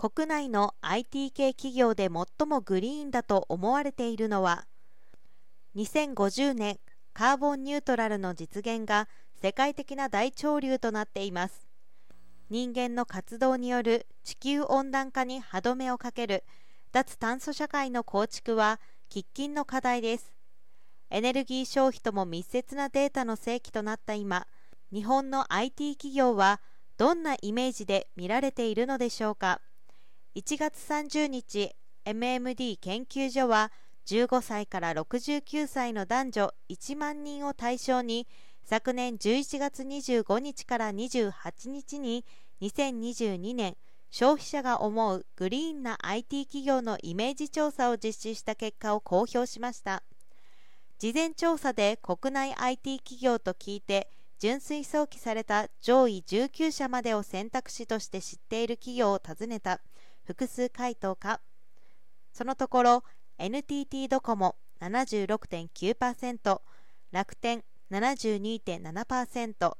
国内の IT 系企業で最もグリーンだと思われているのは2050年カーボンニュートラルの実現が世界的な大潮流となっています。人間の活動による地球温暖化に歯止めをかける脱炭素社会の構築は喫緊の課題です。エネルギー消費とも密接なデータの世紀となった今日本の IT 企業はどんなイメージで見られているのでしょうか？1月30日 MMD 研究所は15歳から69歳の男女1万人を対象に昨年11月25日から28日に2022年消費者が思うグリーンな IT 企業のイメージ調査を実施した結果を公表しました。事前調査で国内 IT 企業と聞いて純粋想起された上位19社までを選択肢として知っている企業を尋ねた。複数回答か。そのところ NTT ドコモ76.9%楽天72.7%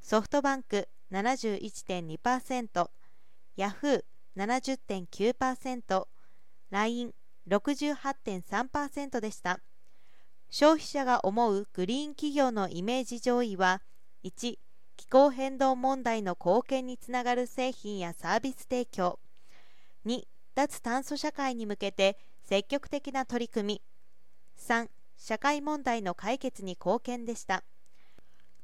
ソフトバンク71.2%ヤフー70.9% LINE68.3% でした。消費者が思うグリーン企業のイメージ上位は1気候変動問題の貢献につながる製品やサービス提供。2脱炭素社会に向けて積極的な取り組み。3社会問題の解決に貢献でした。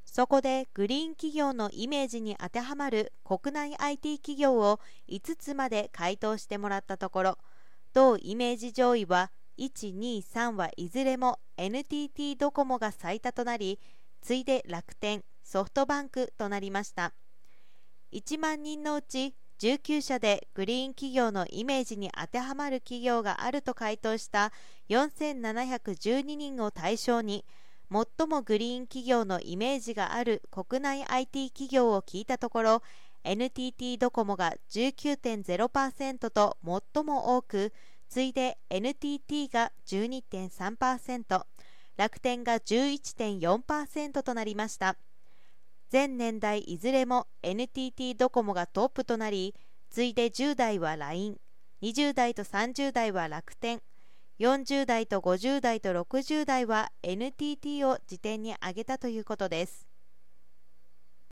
そこでグリーン企業のイメージに当てはまる国内 IT 企業を5つまで回答してもらったところ同イメージ上位は123はいずれも NTT ドコモが最多となり次いで楽天ソフトバンクとなりました。1万人のうち19社でグリーン企業のイメージに当てはまる企業があると回答した4712人を対象に最もグリーン企業のイメージがある国内 IT 企業を聞いたところ NTT ドコモが19.0%と最も多く次いで NTT が12.3%楽天が11.4%となりました。全年代いずれも NTT ドコモがトップとなり次いで10代は LINE20 代と30代は楽天40代と50代と60代は NTT を辞典に挙げたということです。